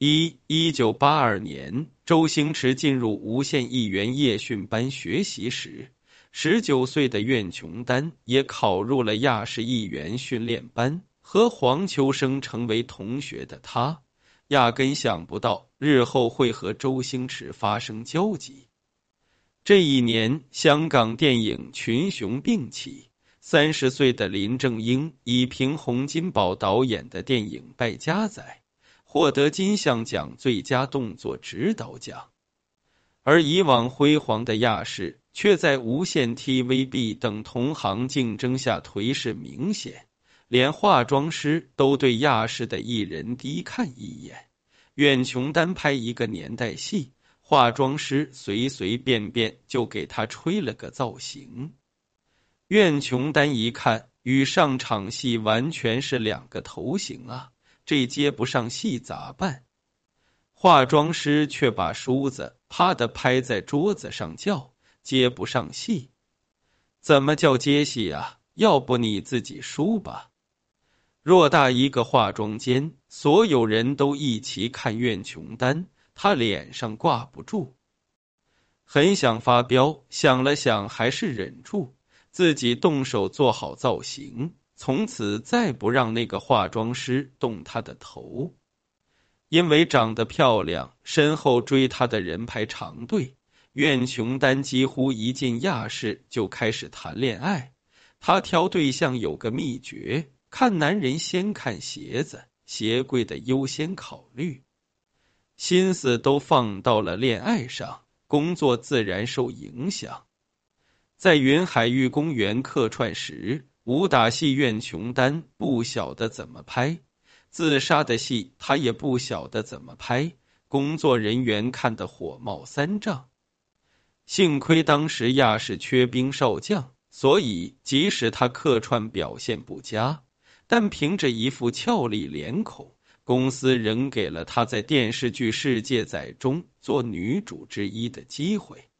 一一九八二年，周星驰进入无线艺员夜训班学习时，十九岁的苑琼丹也考入了亚视艺员训练班。和黄秋生成为同学的他，压根想不到日后会和周星驰发生交集。这一年，香港电影群雄并起，三十岁的林正英以凭洪金宝导演的电影《败家仔》获得金像奖最佳动作指导奖，而以往辉煌的亚视却在无线 TVB 等同行竞争下颓势明显。连化妆师都对亚视的艺人低看一眼。苑琼丹拍一个年代戏，化妆师随随便便就给他吹了个造型。苑琼丹一看，与上场戏完全是两个头型啊！这接不上戏咋办？化妆师却把梳子啪的拍在桌子上，叫接不上戏。怎么叫接戏啊？要不你自己梳吧。偌大一个化妆间，所有人都一起看苑琼丹，他脸上挂不住，很想发飙，想了想，还是忍住，自己动手做好造型，从此再不让那个化妆师动他的头。因为长得漂亮，身后追她的人排长队。苑琼丹几乎一进亚视就开始谈恋爱，他挑对象有个秘诀。看男人先看鞋子，鞋柜的优先考虑，心思都放到了恋爱上，工作自然受影响。在云海玉公园客串时，武打戏苑琼丹不晓得怎么拍，自杀的戏他也不晓得怎么拍，工作人员看得火冒三丈。幸亏当时亚视缺兵少将，所以即使他客串表现不佳。但凭着一副俏丽脸孔，公司仍给了她在电视剧《世界仔》中做女主之一的机会。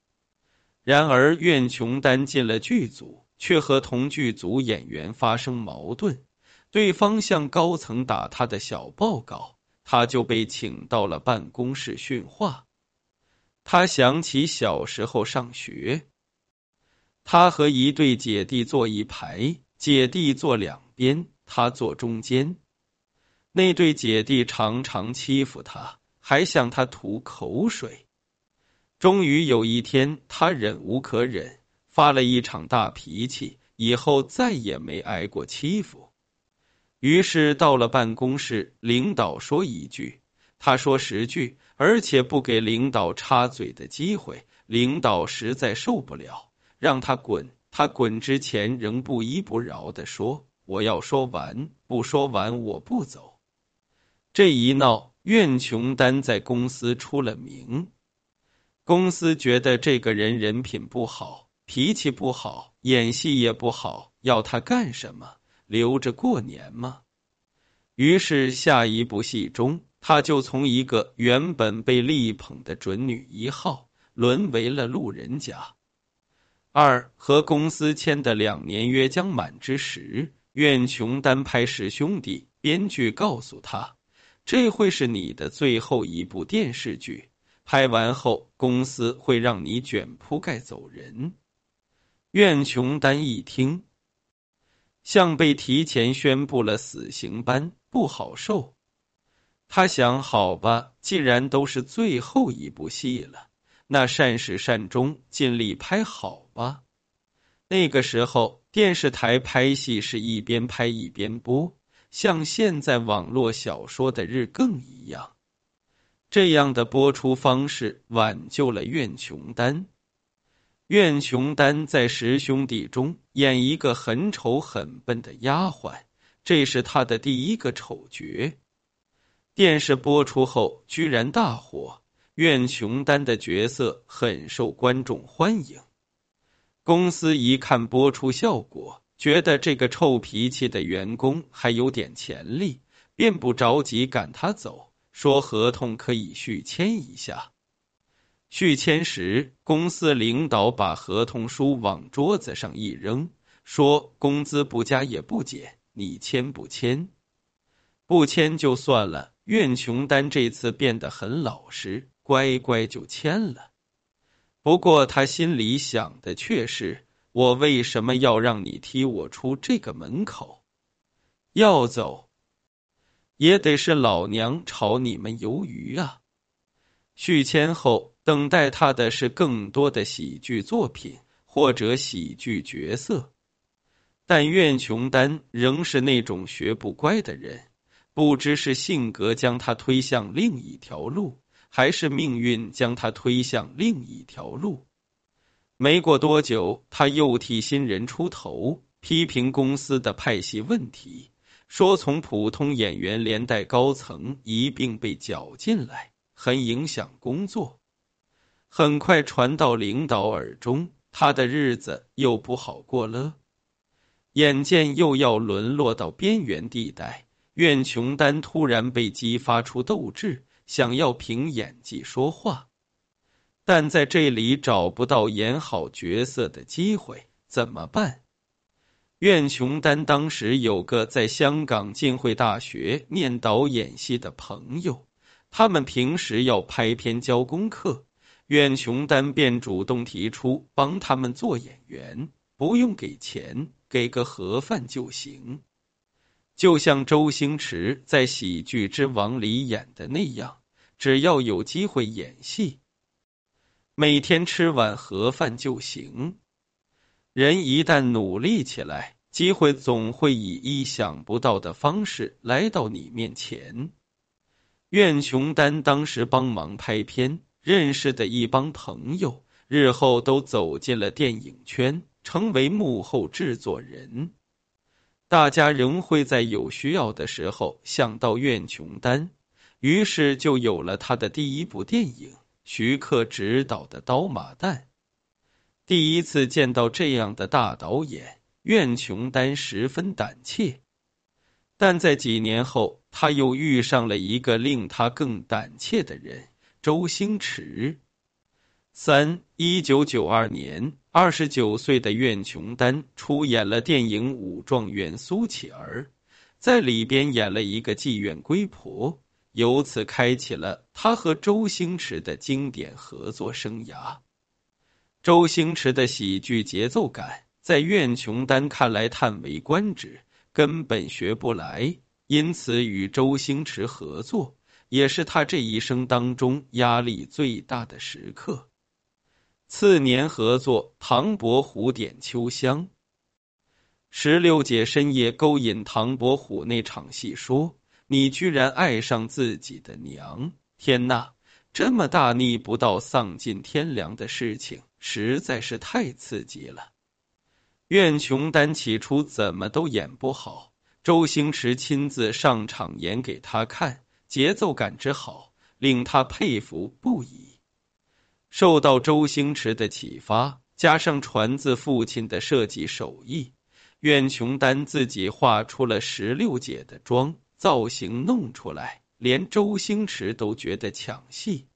然而，苑琼丹进了剧组，却和同剧组演员发生矛盾，对方向高层打他的小报告，他就被请到了办公室训话。他想起小时候上学，他和一对姐弟坐一排，姐弟坐两边。他坐中间，那对姐弟常常欺负他，还向他吐口水。终于有一天，他忍无可忍，发了一场大脾气，以后再也没挨过欺负。于是到了办公室，领导说一句，他说十句，而且不给领导插嘴的机会。领导实在受不了，让他滚。他滚之前，仍不依不饶的说。我要说完，不说完我不走。这一闹，苑琼丹在公司出了名。公司觉得这个人人品不好，脾气不好，演戏也不好，要他干什么？留着过年吗？于是下一部戏中，他就从一个原本被力捧的准女一号，沦为了路人甲。二和公司签的两年约将满之时。苑琼丹拍《十兄弟》，编剧告诉他，这会是你的最后一部电视剧，拍完后公司会让你卷铺盖走人。苑琼丹一听，像被提前宣布了死刑般不好受。他想，好吧，既然都是最后一部戏了，那善始善终，尽力拍好吧。那个时候。电视台拍戏是一边拍一边播，像现在网络小说的日更一样。这样的播出方式挽救了苑琼丹。苑琼丹在《十兄弟》中演一个很丑很笨的丫鬟，这是她的第一个丑角。电视播出后居然大火，苑琼丹的角色很受观众欢迎。公司一看播出效果，觉得这个臭脾气的员工还有点潜力，便不着急赶他走，说合同可以续签一下。续签时，公司领导把合同书往桌子上一扔，说工资不加也不减，你签不签？不签就算了。苑琼丹这次变得很老实，乖乖就签了。不过他心里想的却是：我为什么要让你踢我出这个门口？要走，也得是老娘炒你们鱿鱼啊！续签后，等待他的是更多的喜剧作品或者喜剧角色。但苑琼丹仍是那种学不乖的人，不知是性格将他推向另一条路，还是命运将他推向另一条路。没过多久，他又替新人出头，批评公司的派系问题，说从普通演员连带高层一并被搅进来，很影响工作。很快传到领导耳中，他的日子又不好过了。眼见又要沦落到边缘地带，苑琼丹突然被激发出斗志，想要凭演技说话，但在这里找不到演好角色的机会，怎么办？苑琼丹当时有个在香港浸会大学念导演系的朋友，他们平时要拍片交功课，苑琼丹便主动提出帮他们做演员，不用给钱。给个盒饭就行，就像周星驰在《喜剧之王》里演的那样，只要有机会演戏，每天吃碗盒饭就行。人一旦努力起来，机会总会以意想不到的方式来到你面前。苑琼丹当时帮忙拍片，认识的一帮朋友，日后都走进了电影圈。成为幕后制作人，大家仍会在有需要的时候想到苑琼丹，于是就有了他的第一部电影——徐克执导的《刀马旦》。第一次见到这样的大导演，苑琼丹十分胆怯，但在几年后，他又遇上了一个令他更胆怯的人——周星驰。三一九九二年，二十九岁的苑琼丹出演了电影《武状元苏乞儿》，在里边演了一个妓院龟婆，由此开启了他和周星驰的经典合作生涯。周星驰的喜剧节奏感在苑琼丹看来叹为观止，根本学不来，因此与周星驰合作也是他这一生当中压力最大的时刻。次年合作《唐伯虎点秋香》，石榴姐深夜勾引唐伯虎那场戏，说：“你居然爱上自己的娘！天呐，这么大逆不道、丧尽天良的事情，实在是太刺激了。”苑琼丹起初怎么都演不好，周星驰亲自上场演给他看，节奏感之好，令他佩服不已。受到周星驰的启发，加上传自父亲的设计手艺，苑琼丹自己画出了石榴姐的妆造型，弄出来连周星驰都觉得抢戏。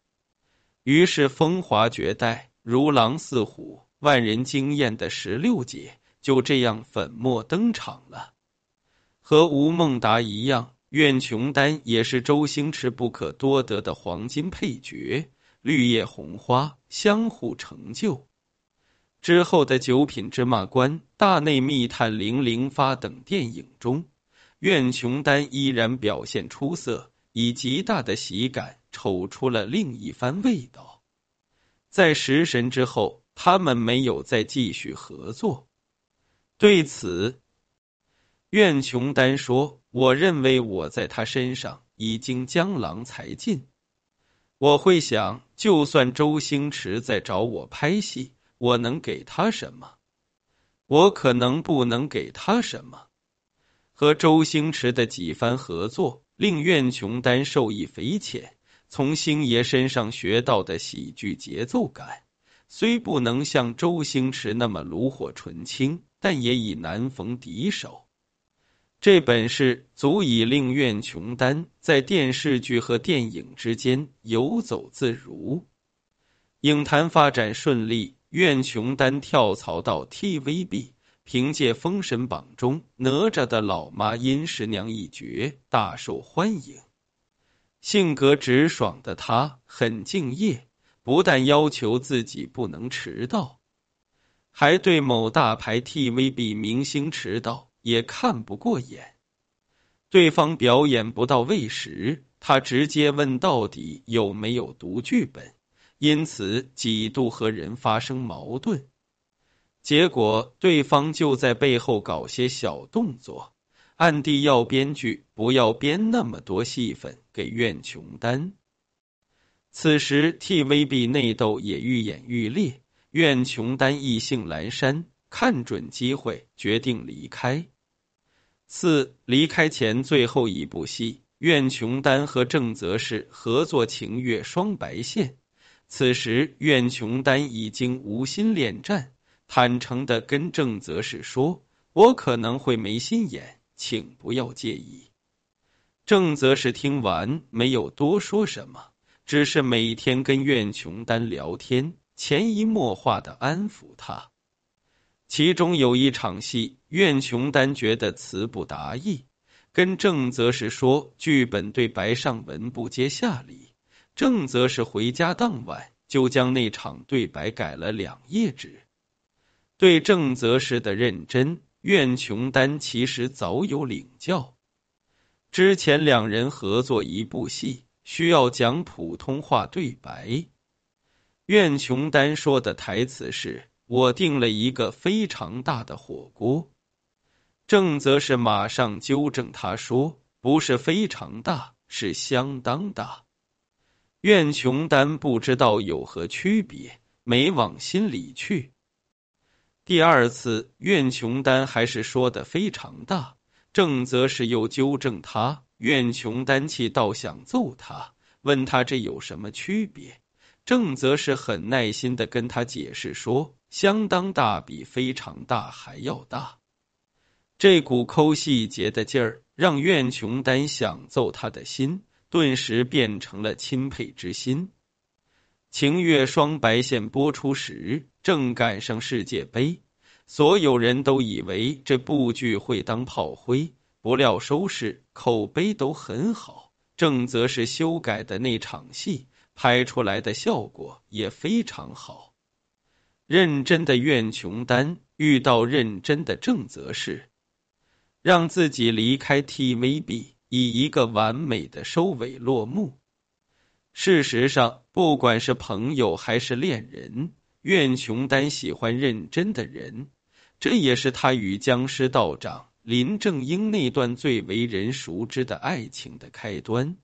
于是风华绝代、如狼似虎、万人惊艳的石榴姐就这样粉墨登场了。和吴孟达一样，苑琼丹也是周星驰不可多得的黄金配角。绿叶红花相互成就之后的《九品芝麻官》《大内密探零零发》等电影中，苑琼丹依然表现出色，以极大的喜感瞅出了另一番味道。在《食神》之后，他们没有再继续合作。对此，苑琼丹说：“我认为我在他身上已经江郎才尽。”我会想，就算周星驰在找我拍戏，我能给他什么？我可能不能给他什么。和周星驰的几番合作，令苑琼丹受益匪浅。从星爷身上学到的喜剧节奏感，虽不能像周星驰那么炉火纯青，但也已难逢敌手。这本事足以令苑琼丹在电视剧和电影之间游走自如。影坛发展顺利，苑琼丹跳槽到 TVB，凭借《封神榜》中哪吒的老妈殷十娘一角大受欢迎。性格直爽的他很敬业，不但要求自己不能迟到，还对某大牌 TVB 明星迟到也看不过眼。对方表演不到位时，他直接问到底有没有读剧本，因此几度和人发生矛盾。结果对方就在背后搞些小动作，暗地要编剧不要编那么多戏份给苑琼丹。此时 TVB 内斗也愈演愈烈，苑琼丹意兴阑珊，看准机会决定离开。四离开前最后一部戏，苑琼丹和郑则仕合作《情月双白线》。此时苑琼丹已经无心恋战，坦诚的跟郑则仕说：“我可能会没心眼，请不要介意。”郑则仕听完没有多说什么，只是每天跟苑琼丹聊天，潜移默化的安抚他。其中有一场戏，苑琼丹觉得词不达意，跟郑则仕说剧本对白上文不接下礼。郑则仕回家当晚就将那场对白改了两页纸。对郑则仕的认真，苑琼丹其实早有领教。之前两人合作一部戏，需要讲普通话对白，苑琼丹说的台词是。我订了一个非常大的火锅，郑则是马上纠正他说：“不是非常大，是相当大。”苑琼丹不知道有何区别，没往心里去。第二次，苑琼丹还是说的非常大，郑则是又纠正他，苑琼丹气到想揍他，问他这有什么区别？郑则是很耐心的跟他解释说。相当大，比非常大还要大。这股抠细节的劲儿，让苑琼丹想揍他的心，顿时变成了钦佩之心。晴月双白线播出时，正赶上世界杯，所有人都以为这部剧会当炮灰，不料收视口碑都很好。正则是修改的那场戏，拍出来的效果也非常好。认真的苑琼丹遇到认真的郑则仕，让自己离开 TVB，以一个完美的收尾落幕。事实上，不管是朋友还是恋人，苑琼丹喜欢认真的人，这也是他与僵尸道长林正英那段最为人熟知的爱情的开端。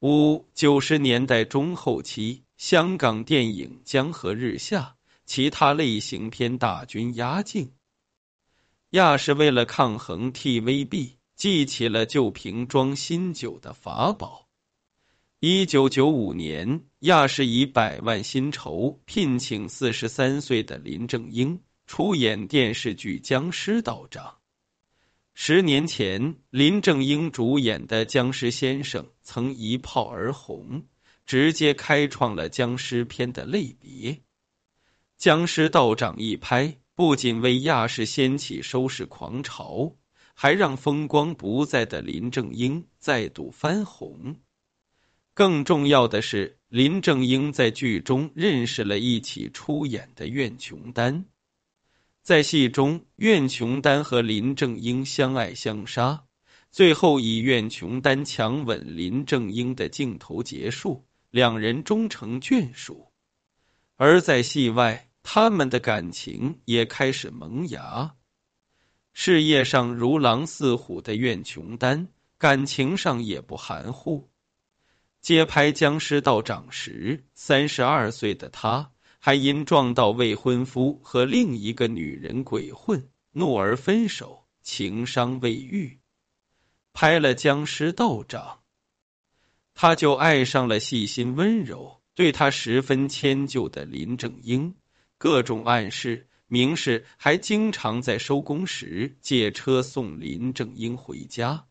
五九十年代中后期，香港电影江河日下。其他类型片大军压境，亚视为了抗衡 TVB，记起了旧瓶装新酒的法宝。一九九五年，亚视以百万薪酬聘请四十三岁的林正英出演电视剧《僵尸道长》。十年前，林正英主演的《僵尸先生》曾一炮而红，直接开创了僵尸片的类别。僵尸道长一拍，不仅为亚视掀起收视狂潮，还让风光不再的林正英再度翻红。更重要的是，林正英在剧中认识了一起出演的苑琼丹。在戏中，苑琼丹和林正英相爱相杀，最后以苑琼丹强吻林正英的镜头结束，两人终成眷属。而在戏外，他们的感情也开始萌芽。事业上如狼似虎的苑琼丹，感情上也不含糊。接拍《僵尸道长》时，三十二岁的他还因撞到未婚夫和另一个女人鬼混，怒而分手，情伤未愈。拍了《僵尸道长》，他就爱上了细心温柔。对他十分迁就的林正英，各种暗示明示，还经常在收工时借车送林正英回家。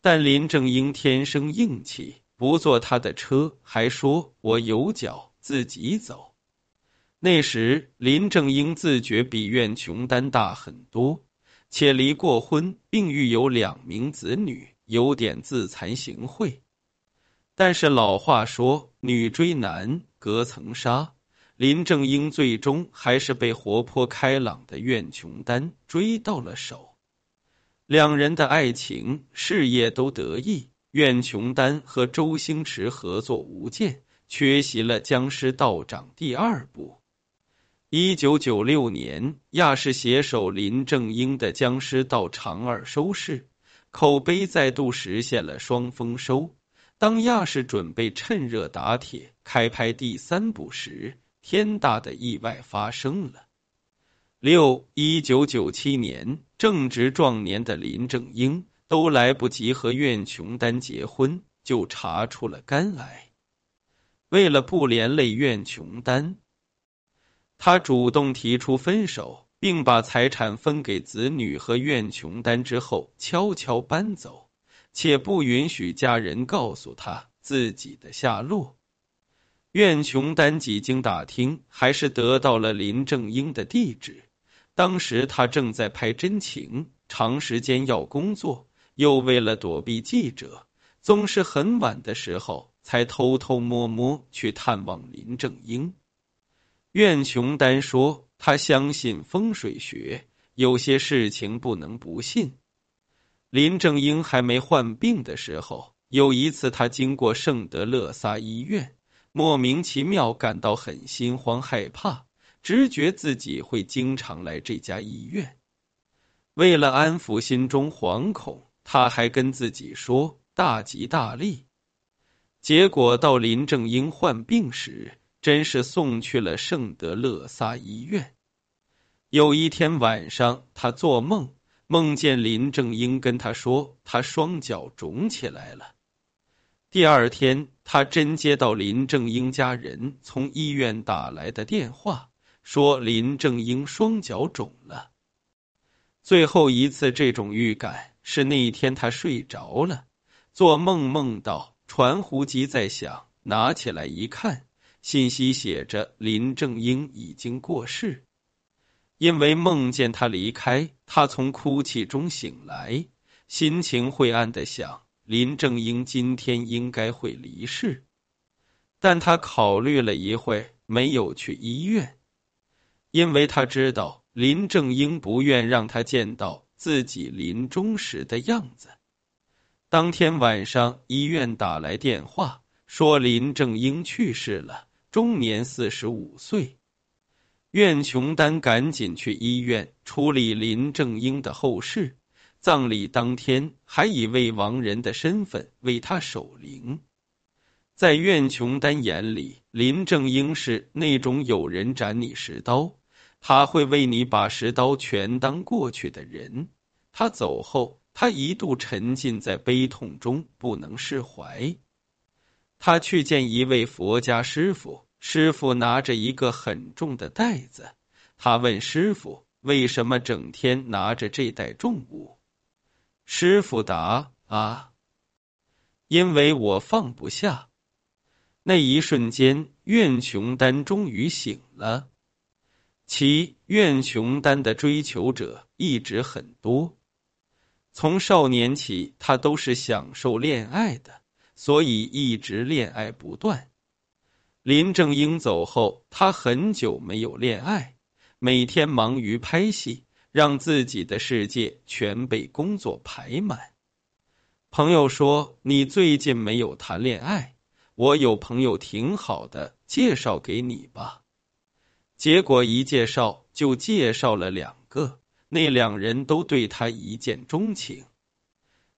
但林正英天生硬气，不坐他的车，还说我有脚自己走。那时林正英自觉比苑琼丹大很多，且离过婚，并育有两名子女，有点自惭形秽。但是老话说，女追男隔层纱。林正英最终还是被活泼开朗的苑琼丹追到了手，两人的爱情事业都得意。苑琼丹和周星驰合作无间，缺席了《僵尸道长》第二部。一九九六年，亚视携手林正英的《僵尸道长二》收视，口碑再度实现了双丰收。当亚视准备趁热打铁开拍第三部时，天大的意外发生了。六一九九七年，正值壮年的林正英都来不及和苑琼丹结婚，就查出了肝癌。为了不连累苑琼丹，他主动提出分手，并把财产分给子女和苑琼丹之后，悄悄搬走，且不允许家人告诉他自己的下落。苑琼丹几经打听，还是得到了林正英的地址。当时他正在拍真情，长时间要工作，又为了躲避记者，总是很晚的时候才偷偷摸摸去探望林正英。苑琼丹说：“他相信风水学，有些事情不能不信。”林正英还没患病的时候，有一次他经过圣德勒萨医院。莫名其妙感到很心慌害怕，直觉自己会经常来这家医院。为了安抚心中惶恐，他还跟自己说大吉大利。结果到林正英患病时，真是送去了圣德勒萨医院。有一天晚上，他做梦，梦见林正英跟他说，他双脚肿起来了。第二天，他真接到林正英家人从医院打来的电话，说林正英双脚肿了。最后一次这种预感是那一天他睡着了，做梦梦到传呼机在响，拿起来一看，信息写着林正英已经过世。因为梦见他离开，他从哭泣中醒来，心情灰暗的想。林正英今天应该会离世，但他考虑了一会，没有去医院，因为他知道林正英不愿让他见到自己临终时的样子。当天晚上，医院打来电话，说林正英去世了，终年四十五岁。苑琼丹赶紧去医院处理林正英的后事。葬礼当天，还以未亡人的身份为他守灵。在苑琼丹眼里，林正英是那种有人斩你十刀，他会为你把十刀全当过去的人。他走后，他一度沉浸在悲痛中，不能释怀。他去见一位佛家师傅，师傅拿着一个很重的袋子，他问师傅：“为什么整天拿着这袋重物？”师傅答：“啊，因为我放不下。”那一瞬间，苑琼丹终于醒了。其苑琼丹的追求者一直很多，从少年起，他都是享受恋爱的，所以一直恋爱不断。林正英走后，他很久没有恋爱，每天忙于拍戏。让自己的世界全被工作排满。朋友说：“你最近没有谈恋爱，我有朋友挺好的，介绍给你吧。”结果一介绍就介绍了两个，那两人都对他一见钟情。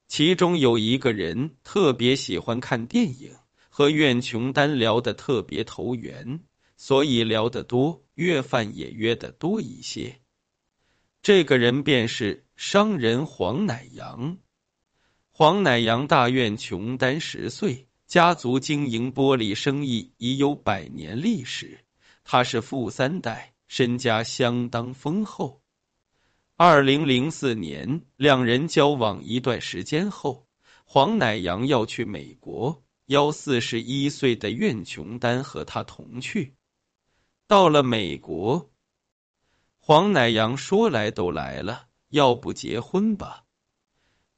其中有一个人特别喜欢看电影，和苑琼丹聊得特别投缘，所以聊得多，约饭也约得多一些。这个人便是商人黄乃阳。黄乃阳大院琼丹十岁，家族经营玻璃生意已有百年历史。他是富三代，身家相当丰厚。二零零四年，两人交往一段时间后，黄乃阳要去美国，邀四十一岁的苑琼丹和他同去。到了美国。黄乃阳说：“来都来了，要不结婚吧？”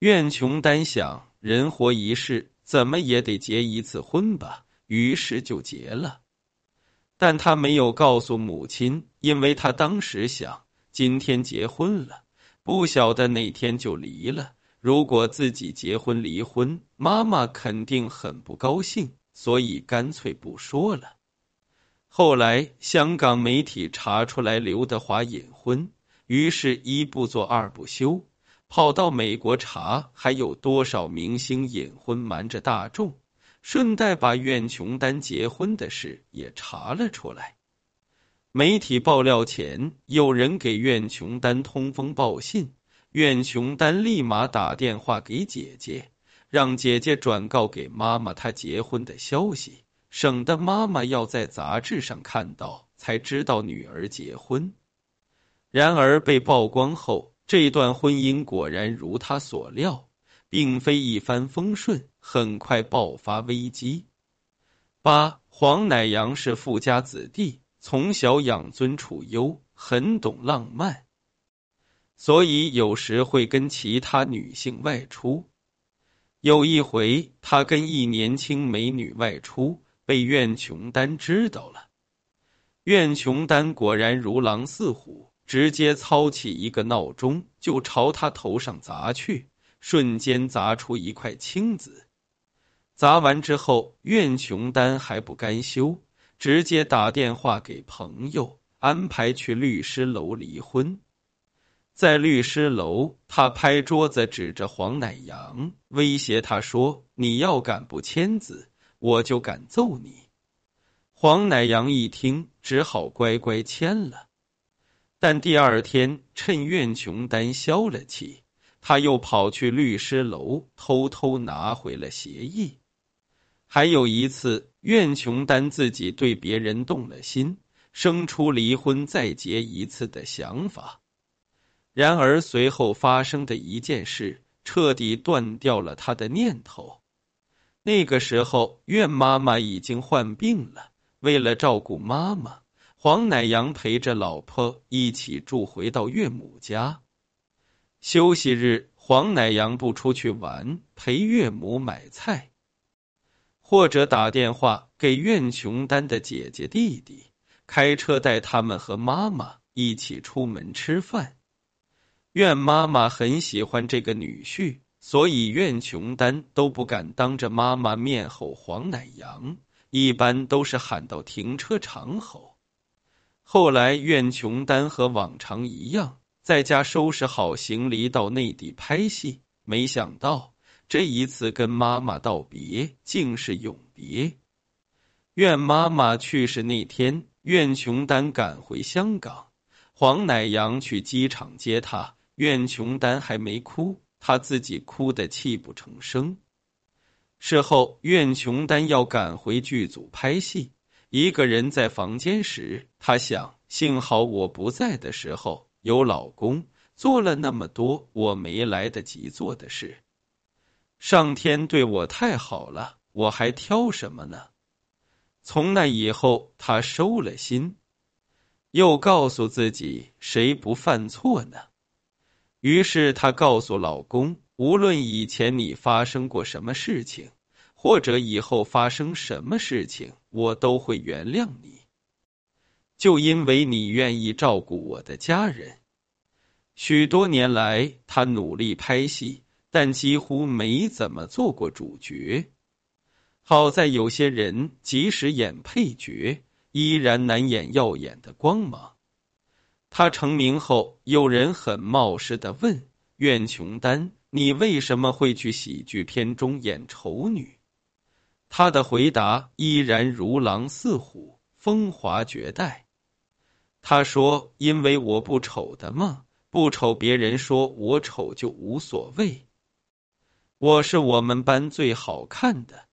苑琼丹想，人活一世，怎么也得结一次婚吧，于是就结了。但他没有告诉母亲，因为他当时想，今天结婚了，不晓得哪天就离了。如果自己结婚离婚，妈妈肯定很不高兴，所以干脆不说了。后来香港媒体查出来刘德华隐婚，于是一不做二不休。跑到美国查还有多少明星隐婚瞒着大众，顺带把苑琼丹结婚的事也查了出来。媒体爆料前，有人给苑琼丹通风报信，苑琼丹立马打电话给姐姐，让姐姐转告给妈妈她结婚的消息，省得妈妈要在杂志上看到才知道女儿结婚。然而被曝光后。这段婚姻果然如他所料，并非一帆风顺，很快爆发危机。八黄乃阳是富家子弟，从小养尊处优，很懂浪漫，所以有时会跟其他女性外出。有一回，他跟一年轻美女外出，被苑琼丹知道了。苑琼丹果然如狼似虎。直接操起一个闹钟，就朝他头上砸去，瞬间砸出一块青紫。砸完之后，苑琼丹还不甘休，直接打电话给朋友，安排去律师楼离婚。在律师楼，他拍桌子，指着黄乃阳，威胁他说：“你要敢不签字，我就敢揍你。”黄乃阳一听，只好乖乖签了。但第二天，趁苑琼丹消了气，他又跑去律师楼偷偷拿回了协议。还有一次，苑琼丹自己对别人动了心，生出离婚再结一次的想法。然而随后发生的一件事，彻底断掉了他的念头。那个时候，苑妈妈已经患病了，为了照顾妈妈。黄乃阳陪着老婆一起住回到岳母家。休息日，黄乃阳不出去玩，陪岳母买菜，或者打电话给苑琼丹的姐姐弟弟，开车带他们和妈妈一起出门吃饭。苑妈妈很喜欢这个女婿，所以苑琼丹都不敢当着妈妈面吼黄乃阳，一般都是喊到停车场吼。后来，苑琼丹和往常一样，在家收拾好行李到内地拍戏。没想到这一次跟妈妈道别，竟是永别。苑妈妈去世那天，苑琼丹赶回香港，黄乃阳去机场接她。苑琼丹还没哭，她自己哭得泣不成声。事后，苑琼丹要赶回剧组拍戏。一个人在房间时，他想：幸好我不在的时候有老公，做了那么多我没来得及做的事。上天对我太好了，我还挑什么呢？从那以后，他收了心，又告诉自己：谁不犯错呢？于是她告诉老公：无论以前你发生过什么事情。或者以后发生什么事情，我都会原谅你，就因为你愿意照顾我的家人。许多年来，他努力拍戏，但几乎没怎么做过主角。好在有些人即使演配角，依然难掩耀眼的光芒。他成名后，有人很冒失的问苑琼丹：“你为什么会去喜剧片中演丑女？”他的回答依然如狼似虎，风华绝代。他说：“因为我不丑的嘛，不丑，别人说我丑就无所谓。我是我们班最好看的，